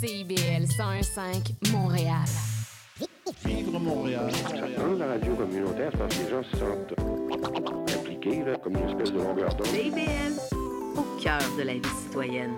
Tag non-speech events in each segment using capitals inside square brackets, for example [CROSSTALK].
CIBL 101.5 Montréal. Vivre Montréal. Dans la radio communautaire, parce que les gens se sentent impliqués, là, comme une espèce de longueur d'onde. CIBL, au cœur de la vie citoyenne.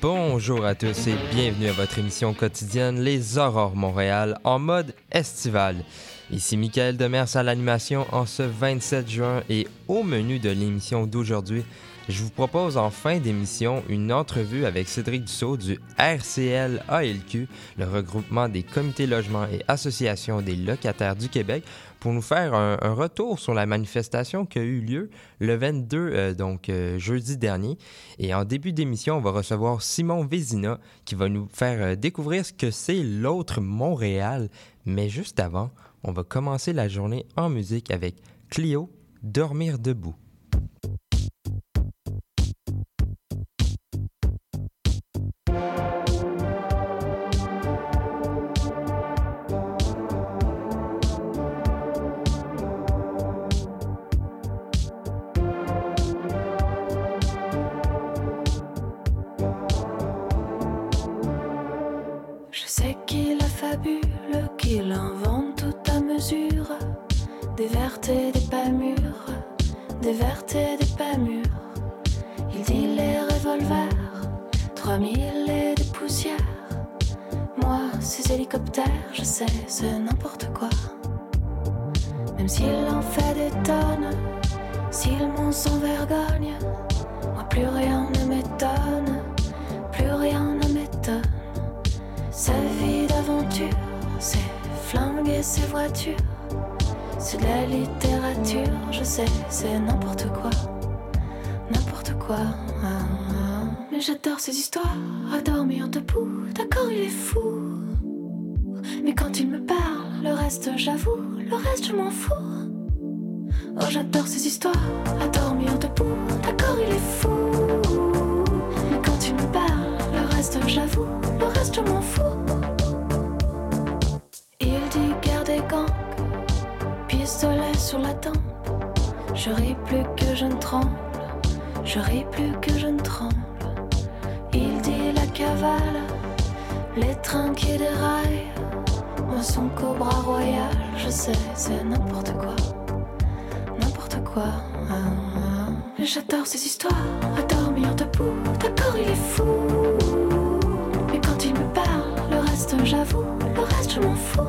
Bonjour à tous et bienvenue à votre émission quotidienne Les Aurores Montréal en mode estival. Ici Michael Demers à l'animation en ce 27 juin et au menu de l'émission d'aujourd'hui, je vous propose en fin d'émission une entrevue avec Cédric Dussault du RCL ALQ, le regroupement des comités logements et associations des locataires du Québec, pour nous faire un, retour sur la manifestation qui a eu lieu le 22, euh, donc euh, jeudi dernier. Et en début d'émission, on va recevoir Simon Vézina qui va nous faire euh, découvrir ce que c'est l'autre Montréal. Mais juste avant, on va commencer la journée en musique avec Clio, Dormir debout. S'il monte sans vergogne, moi plus rien ne m'étonne, plus rien ne m'étonne. Sa vie d'aventure, ses flingues et ses voitures. C'est de la littérature, je sais, c'est n'importe quoi. N'importe quoi. ah, ah. Mais j'adore ces histoires, à dormir debout. D'accord, il est fou. Mais quand il me parle, le reste, j'avoue, le reste, je m'en fous. Oh, j'adore ces histoires, à dormir debout. D'accord, il est fou. Quand il me parle, le reste, j'avoue, le reste, je m'en fous. Il dit guerre des gangs, pistolet sur la tempe. Je ris plus que je ne tremble, je ris plus que je ne tremble. Il dit la cavale, les trains qui déraillent. Moi, son cobra royal, je sais, c'est n'importe quoi, ah, ah. J'adore ces histoires, à dormir debout. D'accord, il est fou. Mais quand il me parle, le reste, j'avoue, le reste, je m'en fous.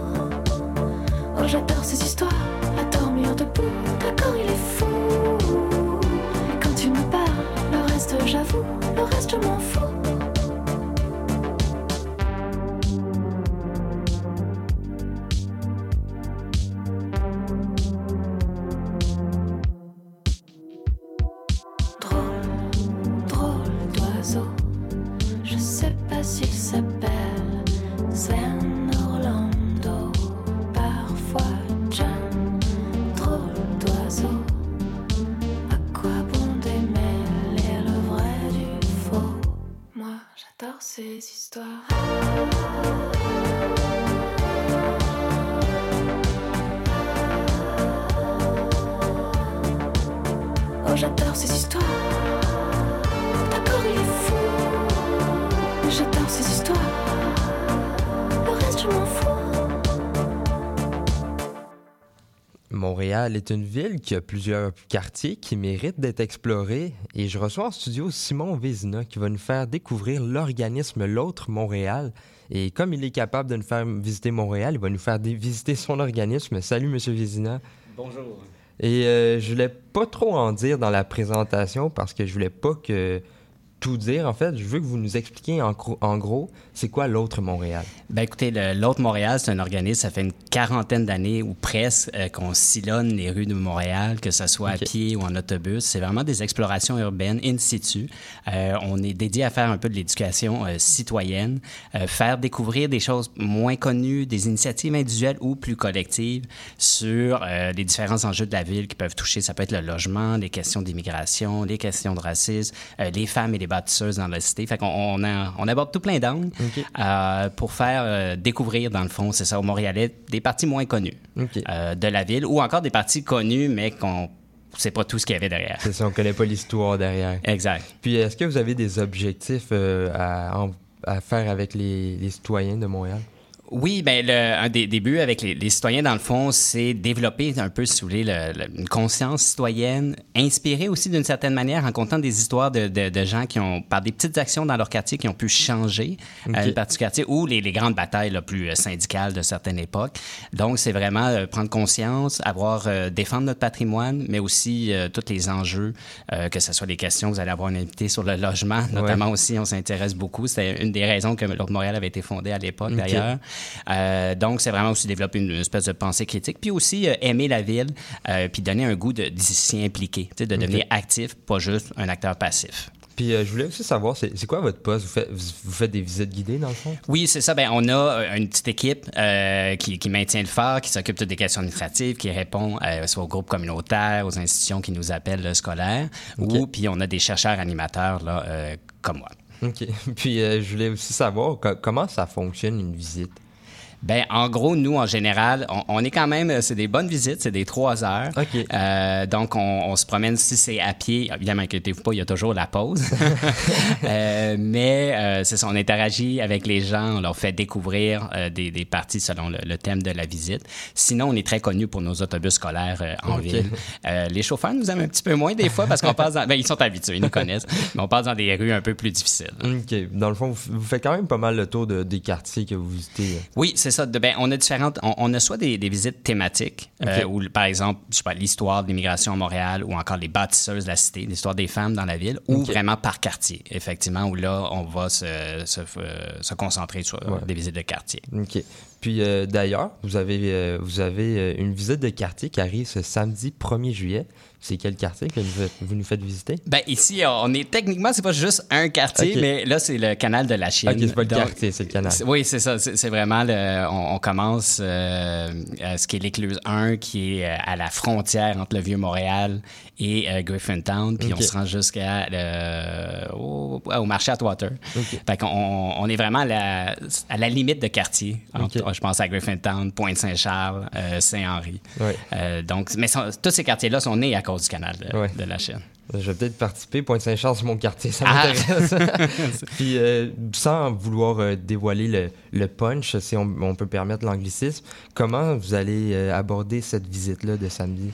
Oh, j'adore ces histoires, à dormir debout. D'accord, il est fou. Mais quand il me parle, le reste, j'avoue, le reste, je m'en fous. Montréal est une ville qui a plusieurs quartiers qui méritent d'être explorés et je reçois en studio Simon Vézina qui va nous faire découvrir l'organisme L'autre Montréal. Et comme il est capable de nous faire visiter Montréal, il va nous faire visiter son organisme. Salut, Monsieur Vézina. Bonjour. Et euh, je voulais pas trop en dire dans la présentation parce que je voulais pas que tout dire. En fait, je veux que vous nous expliquiez en, gros- en gros c'est quoi l'autre Montréal? Ben écoutez, l'autre Montréal, c'est un organisme, ça fait une quarantaine d'années ou presque euh, qu'on sillonne les rues de Montréal, que ce soit à pied ou en autobus. C'est vraiment des explorations urbaines in situ. Euh, on est dédié à faire un peu de l'éducation euh, citoyenne, faire découvrir des choses moins connues, des initiatives individuelles ou plus collectives sur les différents enjeux de la ville qui peuvent toucher, ça peut être le logement, les questions d'immigration, les questions de racisme, les femmes et les bâtisseuses dans la cité. Fait qu'on on, a- on aborde tout plein d'angles euh, pour faire euh, découvrir, dans le fond, c'est ça, aux Montréalais, des parties moins connues euh, de la ville ou encore des parties connues, mais qu'on ne sait pas tout ce qu'il y avait derrière. C'est ça, on connaît pas l'histoire derrière. Exact. Puis, est-ce que vous avez des objectifs à, faire avec les, les citoyens de Montréal? Oui, ben le, un des débuts avec les, les citoyens, dans le fond, c'est développer un peu, si vous voulez, le- le- une conscience citoyenne, inspirée aussi d'une certaine manière en comptant des histoires de, de- de gens qui ont, par des petites actions dans leur quartier, qui ont pu changer euh, le parti du quartier ou les, les grandes batailles là, plus euh, syndicales de certaines époques. Donc, c'est vraiment euh, prendre conscience, avoir, euh, défendre notre patrimoine, mais aussi euh, tous les enjeux, euh, que ce soit des questions, vous allez avoir une invité sur le logement, [LAUGHS] notamment aussi, on s'intéresse beaucoup. C'était une des raisons que l'Ordre Montréal avait été fondé à l'époque, d'ailleurs. Euh, donc, c'est vraiment aussi développer une, espèce de pensée critique, puis aussi euh, aimer la ville, euh, puis donner un goût de, d'y s'y impliquer, de devenir actif, pas juste un acteur passif. Puis, euh, je voulais aussi savoir, c'est quoi votre poste? Vous faites, vous, vous faites des visites guidées, dans le fond? Oui, c'est ça. Ben, on a une petite équipe euh, qui, qui maintient le phare, qui s'occupe de des questions administratives, qui répond euh, soit aux groupes communautaires, aux institutions qui nous appellent scolaires, ou puis on a des chercheurs animateurs là, comme moi. OK. [LAUGHS] Puis, je voulais aussi savoir co- comment ça fonctionne une visite? Ben, en gros, nous, en général, on, on est quand même, euh, c'est des bonnes visites, c'est des trois heures. OK. Euh, donc, on, on se promène, si c'est à pied, évidemment, inquiétez-vous pas, il y a toujours la pause. [LAUGHS] Euh, mais euh, c'est ça, on interagit avec les gens, on leur fait découvrir euh, des, des parties selon le, le thème de la visite. Sinon, on est très connu pour nos autobus scolaires euh, en OK. ville. Euh, les chauffeurs nous aiment un petit peu moins des fois parce qu'on passe dans... Ben, ils sont habitués, ils nous connaissent, mais on passe dans des rues un peu plus difficiles. OK. Dans le fond, vous, vous faites quand même pas mal le tour de- des quartiers que vous visitez. Oui, c'est ça. De- ben, on a différentes. On, on a soit des, des visites thématiques, euh, où, par exemple, je sais pas, l'histoire de l'immigration à Montréal, ou encore les bâtisseuses de la cité, l'histoire des femmes dans la ville, ou vraiment par quartier, effectivement, où là, on va se, se, euh, se concentrer sur Ouais. des visites de quartier. OK. Puis euh, d'ailleurs, vous avez, euh, vous avez euh, une visite de quartier qui arrive ce samedi 1er juillet. C'est quel quartier que vous, nous faites visiter? Ben, ici, on est techniquement, c'est pas juste un quartier, mais là, c'est le canal de la Chine. OK, c'est pas le Donc, quartier, c'est le canal. Oui, c'est ça. C'est vraiment le. On, on commence euh, à ce qui est l'écluse 1, qui est à la frontière entre le Vieux-Montréal et euh, Griffintown, puis on se rend jusqu'à au, au marché Atwater. Fait qu'on on, est vraiment à la, à la limite de quartier. entre-. Je pense à Griffintown, Pointe-Saint-Charles, euh, Saint-Henri. Euh, donc, mais sont- tous ces quartiers-là sont nés à cause du canal de, la Chine. Je vais peut-être participer. Pointe-Saint-Charles, c'est mon quartier, ça Ah! m'intéresse. [LAUGHS] Puis, euh, sans vouloir dévoiler le, le punch, si on, on peut permettre l'anglicisme, comment vous allez aborder cette visite-là de samedi?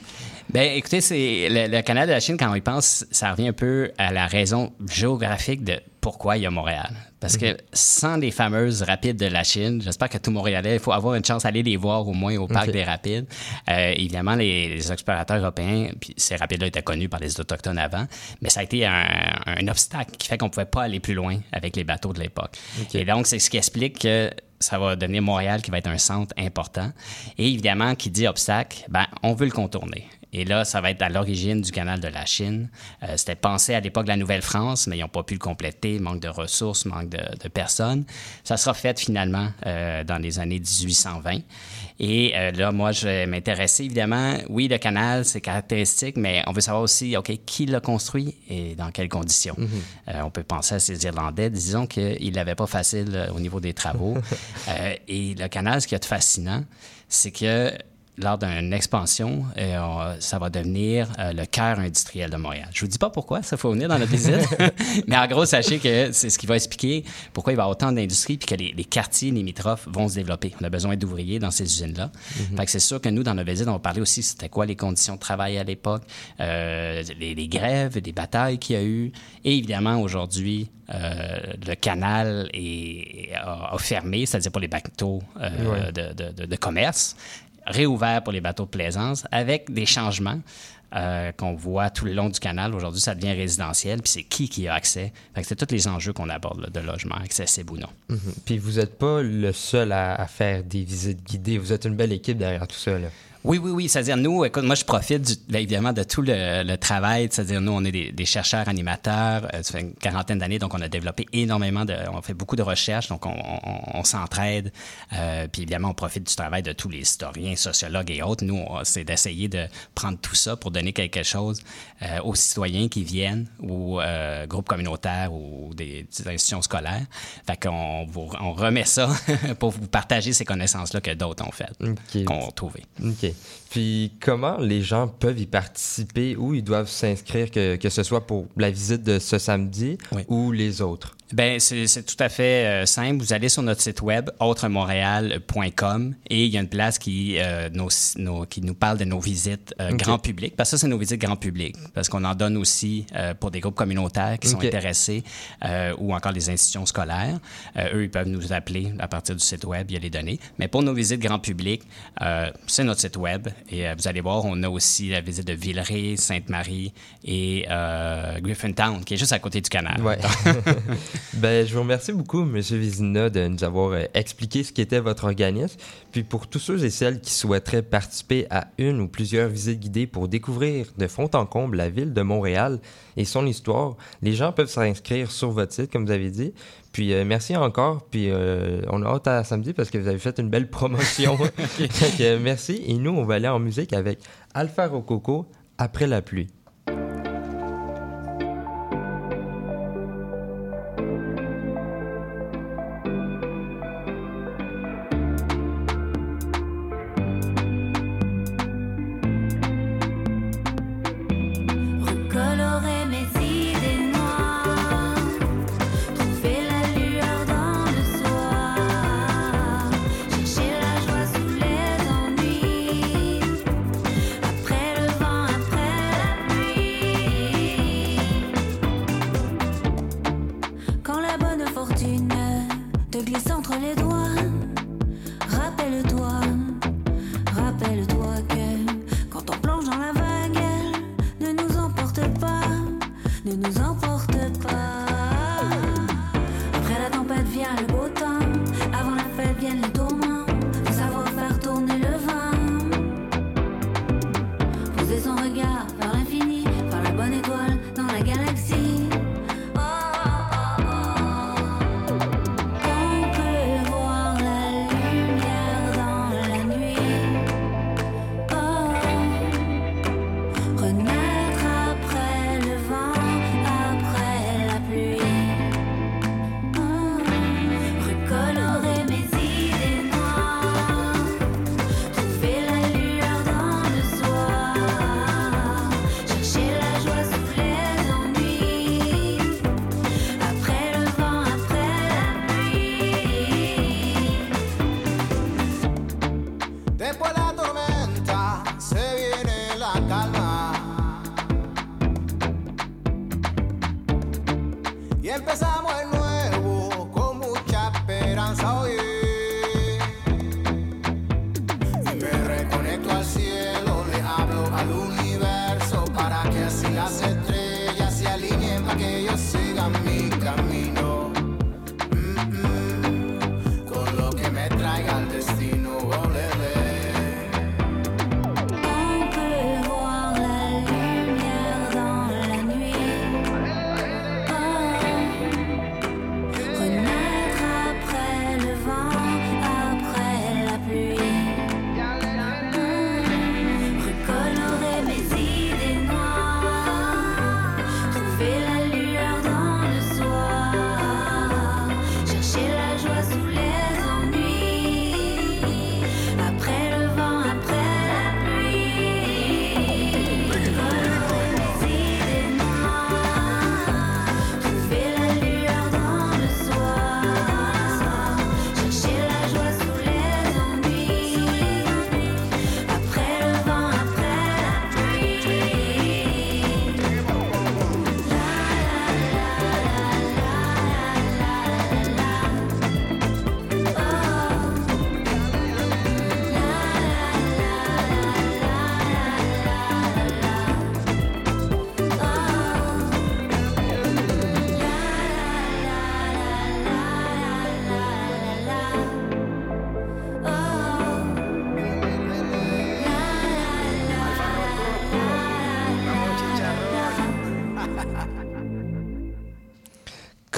Ben, écoutez, c'est le, le canal de la Chine, quand on y pense, ça revient un peu à la raison géographique de pourquoi il y a Montréal. Parce que sans les fameuses rapides de la Chine, j'espère que tout Montréalais, il faut avoir une chance d'aller les voir au moins au parc des rapides. Euh, évidemment, les, les explorateurs européens, puis ces rapides-là étaient connus par les Autochtones avant, mais ça a été un, un obstacle qui fait qu'on ne pouvait pas aller plus loin avec les bateaux de l'époque. Et donc, c'est ce qui explique que ça va devenir Montréal qui va être un centre important. Et évidemment, qui dit obstacle, ben, on veut le contourner. Et là, ça va être à l'origine du canal de la Chine. Euh, C'était pensé à l'époque de la Nouvelle-France, mais ils n'ont pas pu le compléter, manque de ressources, manque de, de personnes. Ça sera fait finalement euh, dans les années 1820. Et euh, là, moi, je vais m'intéresser évidemment. Oui, le canal, c'est caractéristique, mais on veut savoir aussi, OK, qui l'a construit et dans quelles conditions. Euh, on peut penser à ces Irlandais. Disons qu'ils l'avaient pas facile euh, au niveau des travaux. [LAUGHS] Euh, et le canal, ce qui est fascinant, c'est que lors d'une expansion, euh, on- ça va devenir euh, le cœur industriel de Montréal. Je vous dis pas pourquoi, ça faut venir dans notre visite, [LAUGHS] mais en gros, sachez que c'est ce qui va expliquer pourquoi il va y avoir autant d'industries puis que les, les quartiers limitrophes vont se développer. On a besoin d'ouvriers dans ces usines-là. Fait que c'est sûr que nous, dans notre visite, on va parler aussi c'était quoi les conditions de travail à l'époque, euh, les, les grèves, les batailles qu'il y a eu, et évidemment, aujourd'hui, euh, le canal est, a, a fermé, c'est-à-dire pour les bateaux euh, Ouais. de, de- de- de commerce, réouvert pour les bateaux de plaisance, avec des changements euh, qu'on voit tout le long du canal. Aujourd'hui, ça devient résidentiel, puis c'est qui qui a accès. C'est tous les enjeux qu'on aborde de logement, accessible ou non. Mhm. Puis, vous n'êtes pas le seul à, à faire des visites guidées. Vous êtes une belle équipe derrière tout ça. Là. Oui, oui, oui. C'est-à-dire, nous, écoute, moi, je profite du- ben, évidemment de tout le, le travail. C'est-à-dire, nous, on est des, des chercheurs animateurs. Euh, ça fait une quarantaine d'années, donc on a développé énormément de. On fait beaucoup de recherches, donc on, on- on s'entraide. Euh, puis évidemment, on profite du travail de tous les historiens, sociologues et autres. Nous, c'est d'essayer de prendre tout ça pour donner quelque chose euh, aux citoyens qui viennent ou euh, groupes communautaires ou des, des institutions scolaires. Fait qu'on vous, on remet ça [LAUGHS] pour vous partager ces connaissances-là que d'autres ont faites, Ok. qu'on a trouvées. OK. Puis comment les gens peuvent y participer ou ils doivent s'inscrire, que, que ce soit pour la visite de ce samedi Oui. ou les autres? Ben, c'est tout à fait euh, simple. Vous allez sur notre site web, autremontréal.com, et il y a une place qui, euh, nos- nos- qui nous parle de nos visites euh, grand public. Parce que ça, c'est nos visites grand public. Parce qu'on en donne aussi euh, pour des groupes communautaires qui sont intéressés euh, ou encore des institutions scolaires. Euh, eux, ils peuvent nous appeler à partir du site web, il y a les données. Mais pour nos visites grand public, euh, c'est notre site web. Et euh, vous allez voir, on a aussi la visite de Villeray, Sainte-Marie et euh, Griffintown, qui est juste à côté du canal. Ouais. [LAUGHS] [LAUGHS] [LAUGHS] ben, je vous remercie beaucoup, M. Vizina, de nous avoir euh, expliqué ce qu'était votre organisme. Puis pour tous ceux et celles qui souhaiteraient participer à une ou plusieurs visites guidées pour découvrir de fond en comble la ville de Montréal et son histoire, les gens peuvent s'inscrire sur votre site, comme vous avez dit. Puis euh, merci encore. Puis euh, on a hâte à samedi parce que vous avez fait une belle promotion. [LAUGHS] [LAUGHS] Euh, merci. Et nous, on va aller en musique avec Alpha Rococo après la pluie.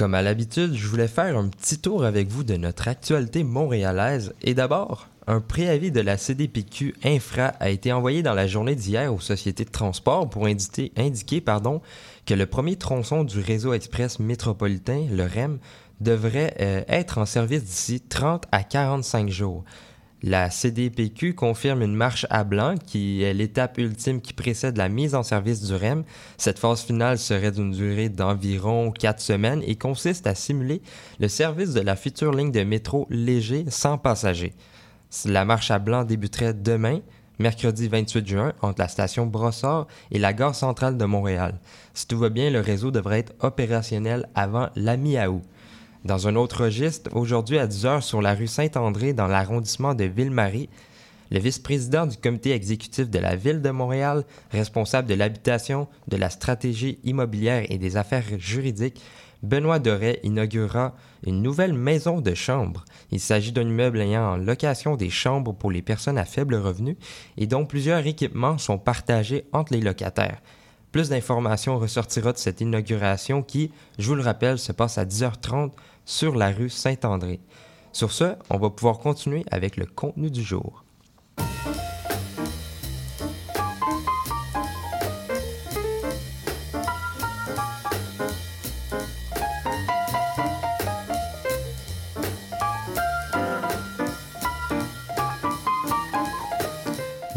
Comme à l'habitude, je voulais faire un petit tour avec vous de notre actualité montréalaise. Et d'abord, Un préavis de la CDPQ Infra a été envoyé dans la journée d'hier aux sociétés de transport pour indiquer, pardon, que le premier tronçon du réseau express métropolitain, le REM, devrait euh, être en service d'ici 30 à 45 jours. La CDPQ confirme une marche à blanc qui est l'étape ultime qui précède la mise en service du REM. Cette phase finale serait d'une durée d'environ 4 semaines et consiste à simuler le service de la future ligne de métro léger sans passagers. La marche à blanc débuterait demain, mercredi 28 juin, entre la station Brossard et la gare centrale de Montréal. Si tout va bien, le réseau devrait être opérationnel avant la mi-août. Dans un autre registre, aujourd'hui à 10h sur la rue Saint-André dans l'arrondissement de Ville-Marie, le vice-président du comité exécutif de la Ville de Montréal, responsable de l'habitation, de la stratégie immobilière et des affaires juridiques, Benoît Doré inaugurera une nouvelle maison de chambre. Il s'agit d'un immeuble ayant en location des chambres pour les personnes à faible revenu et dont plusieurs équipements sont partagés entre les locataires. Plus d'informations ressortira de cette inauguration qui, je vous le rappelle, se passe à 10h30 sur la rue Saint-André. Sur ce, on va pouvoir continuer avec le contenu du jour.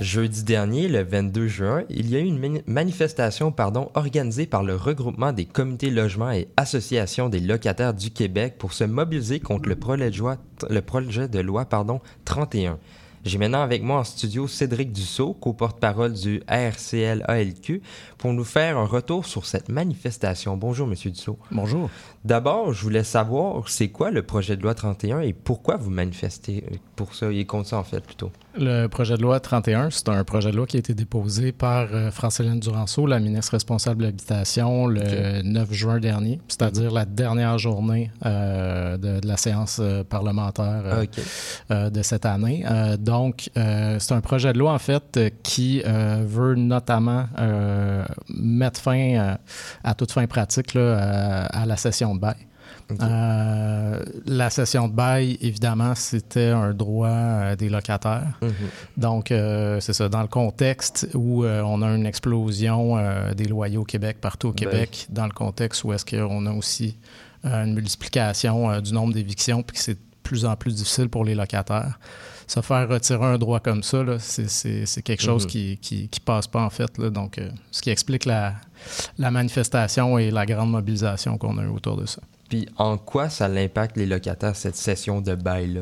Jeudi dernier, le 22 juin, il y a eu une manifestation pardon, organisée par le regroupement des comités logements et associations des locataires du Québec pour se mobiliser contre le projet de loi, le projet de loi pardon, 31. J'ai maintenant avec moi en studio Cédric Dussault, co-porte-parole du RCL-ALQ, pour nous faire un retour sur cette manifestation. Bonjour, Monsieur Dussault. Bonjour. D'abord, je voulais savoir, c'est quoi le projet de loi 31 et pourquoi vous manifestez pour ça et contre ça, en fait, plutôt? Le projet de loi 31, c'est un projet de loi qui a été déposé par euh, France-Hélène Duranceau, la ministre responsable de l'Habitation, le 9 juin dernier, c'est-à-dire la dernière journée euh, de, la séance euh, parlementaire ah, de cette année. donc, c'est un projet de loi, en fait, qui veut notamment mettre fin à toute fin pratique à la session de bail. Euh, la cession de bail, évidemment, c'était un droit euh, des locataires. Mhm. Donc, euh, c'est ça, dans le contexte où on a une explosion des loyers au Québec, partout au ben Québec, dans le contexte où est-ce qu'on a aussi une multiplication du nombre d'évictions, puis que c'est de plus en plus difficile pour les locataires. Se faire retirer un droit comme ça, c'est quelque chose mhm. qui, qui, passe pas, en fait. Donc, ce qui explique la, la manifestation et la grande mobilisation qu'on a eu autour de ça. Puis en quoi ça l'impacte les locataires, cette session de bail-là?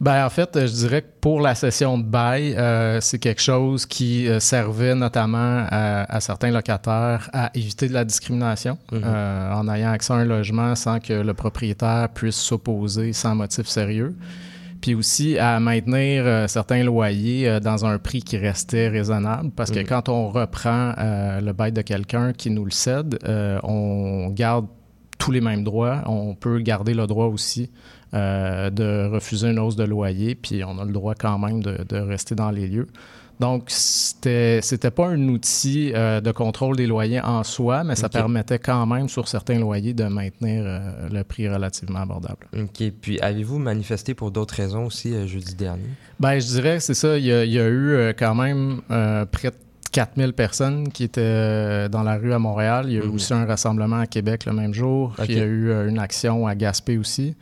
Ben, en fait, je dirais que pour la session de bail, euh, c'est quelque chose qui euh, servait notamment à, certains locataires à éviter de la discrimination mhm. euh, en ayant accès à un logement sans que le propriétaire puisse s'opposer sans motif sérieux. Puis aussi à maintenir certains loyers dans un prix qui restait raisonnable parce que mhm. quand on reprend le bail de quelqu'un qui nous le cède, on garde tous les mêmes droits. On peut garder le droit aussi euh, de refuser une hausse de loyer, puis on a le droit quand même de, rester dans les lieux. Donc, c'était n'était pas un outil euh, de contrôle des loyers en soi, mais ça permettait quand même, sur certains loyers, de maintenir euh, le prix relativement abordable. OK. Puis, avez-vous manifesté pour d'autres raisons aussi jeudi dernier? Bien, je dirais, c'est ça. Il y, a, il y, a, eu quand même près de 4000 personnes qui étaient euh, dans la rue à Montréal. Il y a eu mhm. aussi un rassemblement à Québec le même jour. il y a eu euh, une action à Gaspé aussi.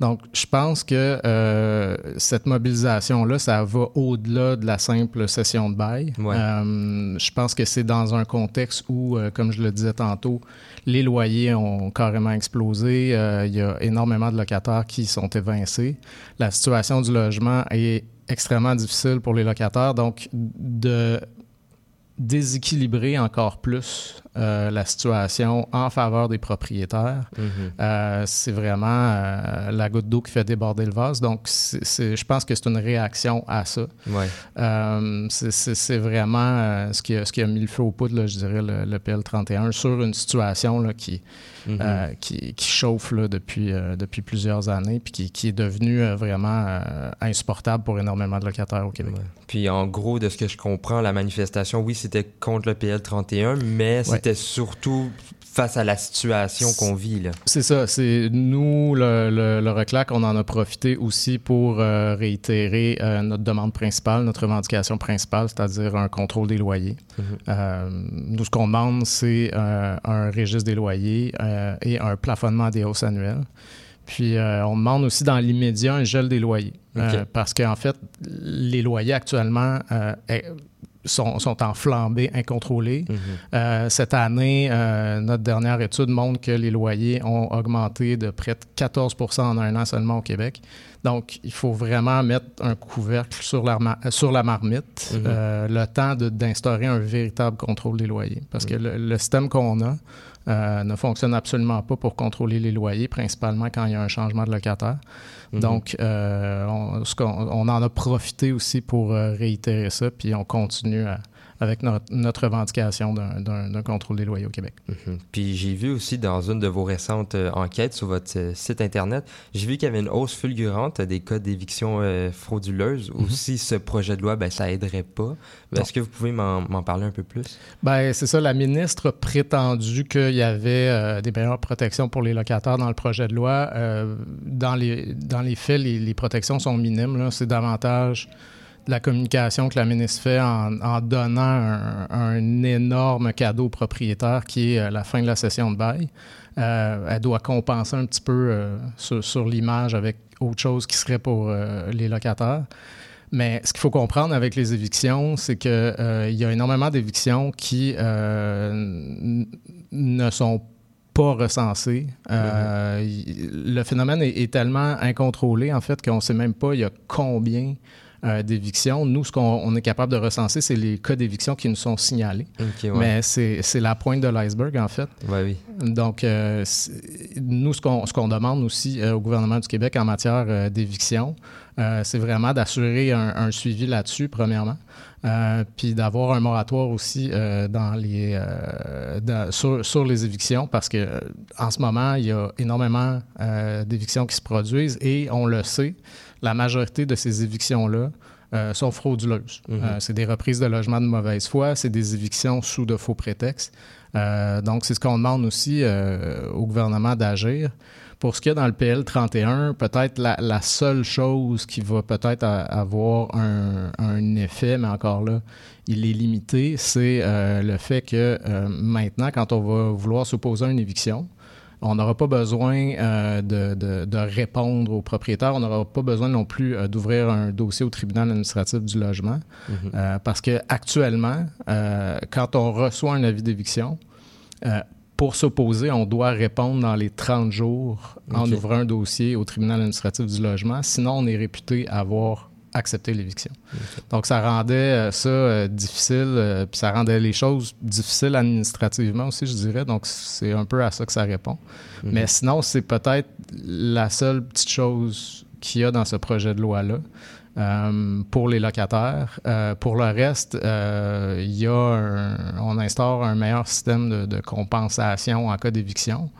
Donc, je pense que euh, cette mobilisation-là, ça va au-delà de la simple session de bail. je pense que c'est dans un contexte où, comme je le disais tantôt, les loyers ont carrément explosé. il y a énormément de locataires qui sont évincés. La situation du logement est extrêmement difficile pour les locataires. Donc, de déséquilibrer encore plus euh, la situation en faveur des propriétaires. Mhm. Euh, c'est vraiment euh, la goutte d'eau qui fait déborder le vase. Donc, je pense que c'est une réaction à ça. c'est vraiment ce, qui a, ce qui a mis le feu au poudre, je dirais, le, PL31 sur une situation là, qui, mhm. qui, chauffe là, depuis, depuis plusieurs années puis qui, est devenue vraiment insupportable pour énormément de locataires au Québec. Puis, en gros, de ce que je comprends, la manifestation, oui, c'était contre le PL31, mais c'était surtout face à la situation qu'on vit. Là. C'est ça. C'est nous, le, le, le, RECLAC, on en a profité aussi pour euh, réitérer euh, notre demande principale, notre revendication principale, c'est-à-dire un contrôle des loyers. Mm -hmm. nous, ce qu'on demande, c'est un registre des loyers et un plafonnement des hausses annuelles. Puis, on demande aussi dans l'immédiat un gel des loyers. Okay. parce qu'en fait, les loyers actuellement sont, sont, en flambée incontrôlée. Mm -hmm. euh, cette année, euh, notre dernière étude montre que les loyers ont augmenté de près de 14% en un an seulement au Québec. Donc, il faut vraiment mettre un couvercle sur la, sur la marmite, mm -hmm. euh, le temps d'instaurer un véritable contrôle des loyers. Parce mm -hmm. que le, le système qu'on a euh, ne fonctionne absolument pas pour contrôler les loyers, principalement quand il y a un changement de locataire. Mm -hmm. Donc, euh, on, on, en a profité aussi pour euh, réitérer ça, puis on continue à, avec notre, notre revendication d'un contrôle des loyers au Québec. Mm -hmm. Puis j'ai vu aussi dans une de vos récentes euh, enquêtes sur votre euh, site Internet, j'ai vu qu'il y avait une hausse fulgurante des cas d'éviction euh, frauduleuse. Mm -hmm. Aussi, ce projet de loi, ben, ça aiderait pas. Est-ce que vous pouvez m'en parler un peu plus? Ben, c'est ça. La ministre a prétendu qu'il y avait euh, des meilleures protections pour les locataires dans le projet de loi. Euh, dans, les, dans les faits, les, les protections sont minimes. C'est davantage la communication que la ministre fait en, en donnant un, un, énorme cadeau au propriétaire qui est la fin de la session de bail. Euh, elle doit compenser un petit peu euh, sur, sur l'image avec autre chose qui serait pour euh, les locataires. Mais ce qu'il faut comprendre avec les évictions, c'est qu'il y a énormément d'évictions qui ne sont pas recensées. Mm-hmm. Le phénomène est, est, tellement incontrôlé, en fait, qu'on ne sait même pas il y a combien euh, d'éviction. Nous, ce qu'on est capable de recenser, c'est les cas d'éviction qui nous sont signalés. Okay, ouais. Mais c'est la pointe de l'iceberg, en fait. Ouais, oui. Donc, euh, nous, ce qu'on qu demande aussi euh, au gouvernement du Québec en matière d'éviction, c'est vraiment d'assurer un, un, suivi là-dessus, premièrement. puis d'avoir un moratoire aussi dans les, dans, sur, sur, les évictions parce que en ce moment, il y a énormément d'évictions qui se produisent et on le sait, la majorité de ces évictions-là euh, sont frauduleuses. Mm -hmm. euh, c'est des reprises de logements de mauvaise foi, c'est des évictions sous de faux prétextes. Euh, donc, c'est ce qu'on demande aussi au gouvernement d'agir. Pour ce qui est dans le PL 31, peut-être la, la, seule chose qui va peut-être avoir un, un, effet, mais encore là, il est limité, c'est le fait que maintenant, quand on va vouloir s'opposer à une éviction, on n'aura pas besoin euh, de, de, de, répondre aux propriétaires. On n'aura pas besoin non plus euh, d'ouvrir un dossier au tribunal administratif du logement. Mm -hmm. euh, parce que actuellement, quand on reçoit un avis d'éviction, pour s'opposer, on doit répondre dans les 30 jours en ouvrant un dossier au tribunal administratif du logement. Sinon, on est réputé avoir accepter l'éviction. Okay. Donc, ça rendait ça euh, difficile, euh, puis ça rendait les choses difficiles administrativement aussi, je dirais. Donc, c'est un peu à ça que ça répond. Mm -hmm. Mais sinon, c'est peut-être la seule petite chose qu'il y a dans ce projet de loi-là. Euh, pour les locataires. Euh, pour le reste, euh, il y a un, on instaure un meilleur système de, de compensation en cas d'éviction.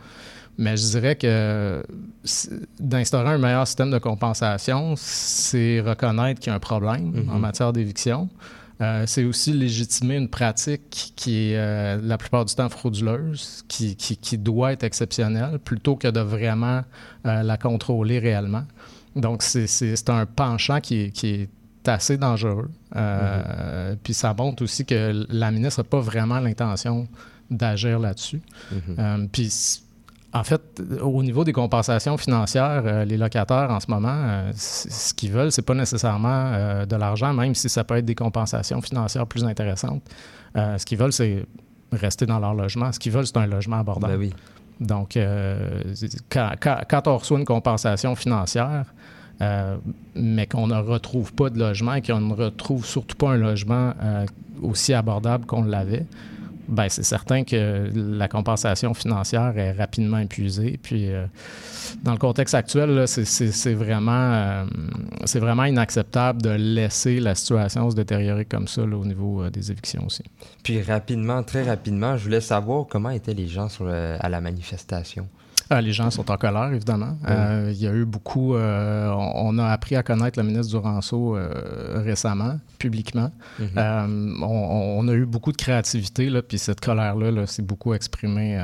Mais je dirais que d'instaurer un meilleur système de compensation, c'est reconnaître qu'il y a un problème mm -hmm. en matière d'éviction. Euh, c'est aussi légitimer une pratique qui est euh, la plupart du temps frauduleuse, qui, qui, qui, doit être exceptionnelle, plutôt que de vraiment euh, la contrôler réellement. Donc, c'est un penchant qui est, qui est assez dangereux. Mm -hmm. Puis ça montre aussi que la ministre n'a pas vraiment l'intention d'agir là-dessus. Mm -hmm. puis en fait, au niveau des compensations financières, euh, les locataires en ce moment, euh, ce qu'ils veulent, c'est pas nécessairement euh, de l'argent, même si ça peut être des compensations financières plus intéressantes. ce qu'ils veulent, c'est rester dans leur logement. Ce qu'ils veulent, c'est un logement abordable. Ben oui. Donc, quand, quand, quand, on reçoit une compensation financière, mais qu'on ne retrouve pas de logement et qu'on ne retrouve surtout pas un logement aussi abordable qu'on l'avait, ben, c'est certain que la compensation financière est rapidement épuisée. Puis, euh, dans le contexte actuel, c'est vraiment, euh, vraiment inacceptable de laisser la situation se détériorer comme ça au niveau euh, des évictions aussi. Puis, rapidement, très rapidement, je voulais savoir comment étaient les gens à la manifestation. Ah, les gens sont en colère, évidemment. Euh, il y a eu beaucoup. Euh, on, a appris à connaître la ministre Duranceau euh, récemment, publiquement. On, on, a eu beaucoup de créativité, là, puis cette colère-là là, s'est beaucoup exprimée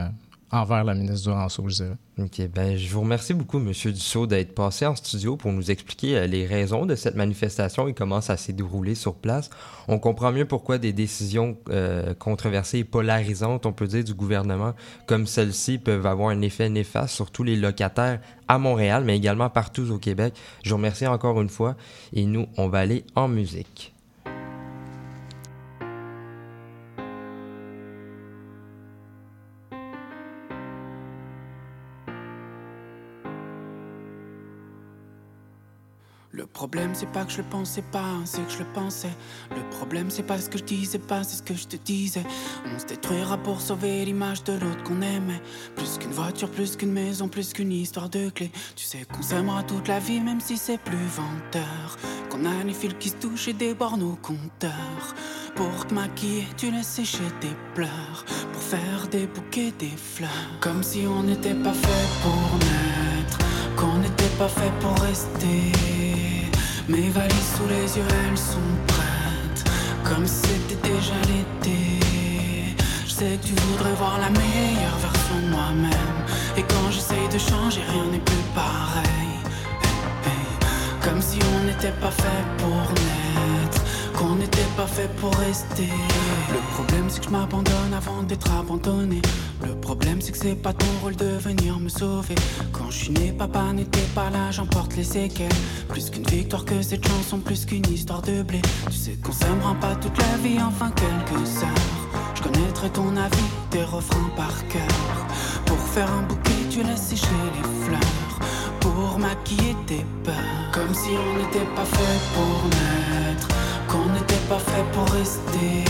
envers la ministre Duranceau, je dirais. OK. Ben, je vous remercie beaucoup, M. Dussault, d'être passé en studio pour nous expliquer euh, les raisons de cette manifestation et comment ça s'est déroulé sur place. On comprend mieux pourquoi des décisions euh, controversées et polarisantes, on peut dire, du gouvernement comme celle-ci peuvent avoir un effet néfaste sur tous les locataires à Montréal, mais également partout au Québec. Je vous remercie encore une fois et nous, on va aller en musique. Problème, c'est pas que je le pensais pas, c'est que je le pensais. Le problème, c'est pas ce que je disais pas, c'est ce que je te disais. On se détruira pour sauver l'image de l'autre qu'on aimait. Plus qu'une voiture, plus qu'une maison, plus qu'une histoire de clés. Tu sais qu'on s'aimera toute la vie, même si c'est plus venteur. Qu'on a les fils qui se touchent et des bornes au compteur. Pour te maquiller, tu laisses sécher tes pleurs. Pour faire des bouquets, des fleurs. Comme si on n'était pas fait pour naître. Qu'on n'était pas fait pour rester. Mes valises sous les yeux, elles sont prêtes. Comme c'était déjà l'été. Je sais que tu voudrais voir la meilleure version de moi-même. Et quand j'essaye de changer, rien n'est plus pareil. Hey, hey. Comme si on n'était pas fait pour naître. Qu'on n'était pas fait pour rester. Le problème, c'est que je m'abandonne avant d'être abandonné. Le problème, c'est que c'est pas ton rôle de venir me sauver. Quand je suis né, papa n'était pas là, j'emporte les séquelles. Plus qu'une victoire que cette chanson, plus qu'une histoire de blé. Tu sais qu'on s'aimera pas toute la vie, enfin quelques heures. Je connaîtrai ton avis, tes refrains par cœur. Pour faire un bouquet, tu laisses sécher les fleurs. Pour maquiller tes peurs. Comme si on n'était pas fait pour naître. Qu'on n'était pas fait pour rester.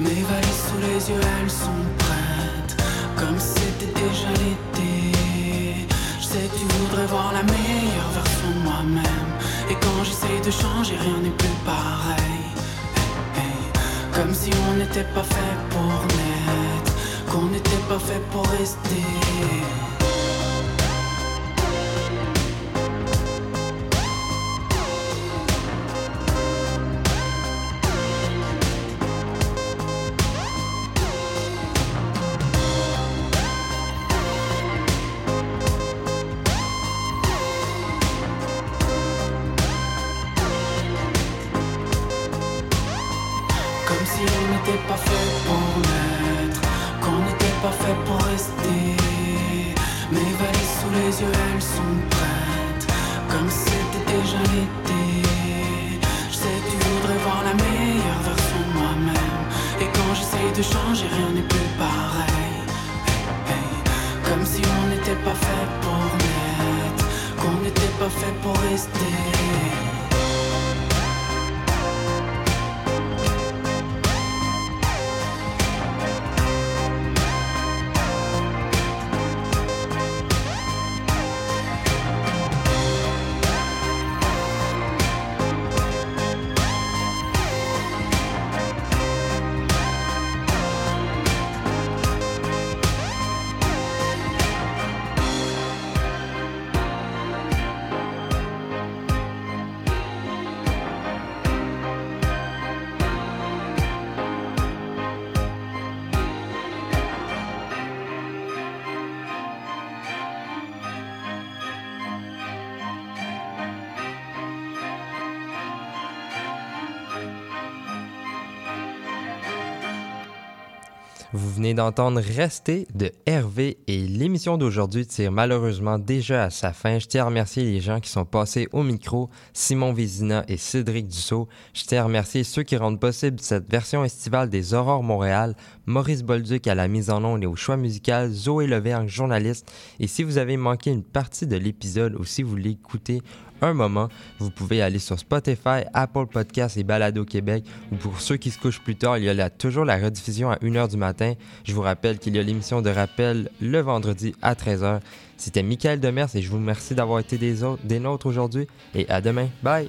Mes valises sous les yeux, elles sont prêtes. Comme c'était déjà l'été. Je sais tu voudrais voir la meilleure version de moi-même. Et quand j'essaye de changer, rien n'est plus pareil. Comme si on n'était pas fait pour naître. Qu'on n'était pas fait pour rester. Pas fait pour naître, qu'on n'était pas fait pour rester. Vous venez d'entendre Rester de Hervé et l'émission d'aujourd'hui tire malheureusement déjà à sa fin. Je tiens à remercier les gens qui sont passés au micro, Simon Vézina et Cédric Dussault. Je tiens à remercier ceux qui rendent possible cette version estivale des Aurores Montréal, Maurice Bolduc à la mise en onde et au choix musical, Zoé Levergne, journaliste. Et si vous avez manqué une partie de l'épisode ou si vous l'écoutez un moment, vous pouvez aller sur Spotify, Apple Podcasts et Balado Québec. Ou pour ceux qui se couchent plus tard, il y a toujours la rediffusion à 1h du matin. Je vous rappelle qu'il y a l'émission de rappel le vendredi à 13h. C'était Michael Demers et je vous remercie d'avoir été des nôtres aujourd'hui. Et à demain. Bye!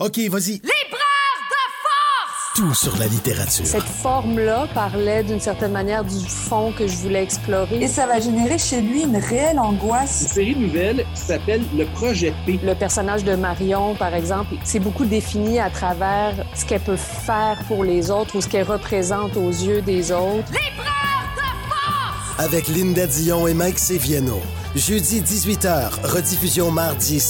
OK, vas-y. L'épreuve de force! Tout sur la littérature. Cette forme-là parlait d'une certaine manière du fond que je voulais explorer. Et ça va générer chez lui une réelle angoisse. Une série nouvelle qui s'appelle Le Projet P. Le personnage de Marion, par exemple, c'est beaucoup défini à travers ce qu'elle peut faire pour les autres ou ce qu'elle représente aux yeux des autres. L'épreuve de force! Avec Linda Dion et Mike Seviano. Jeudi 18h, rediffusion mardi 16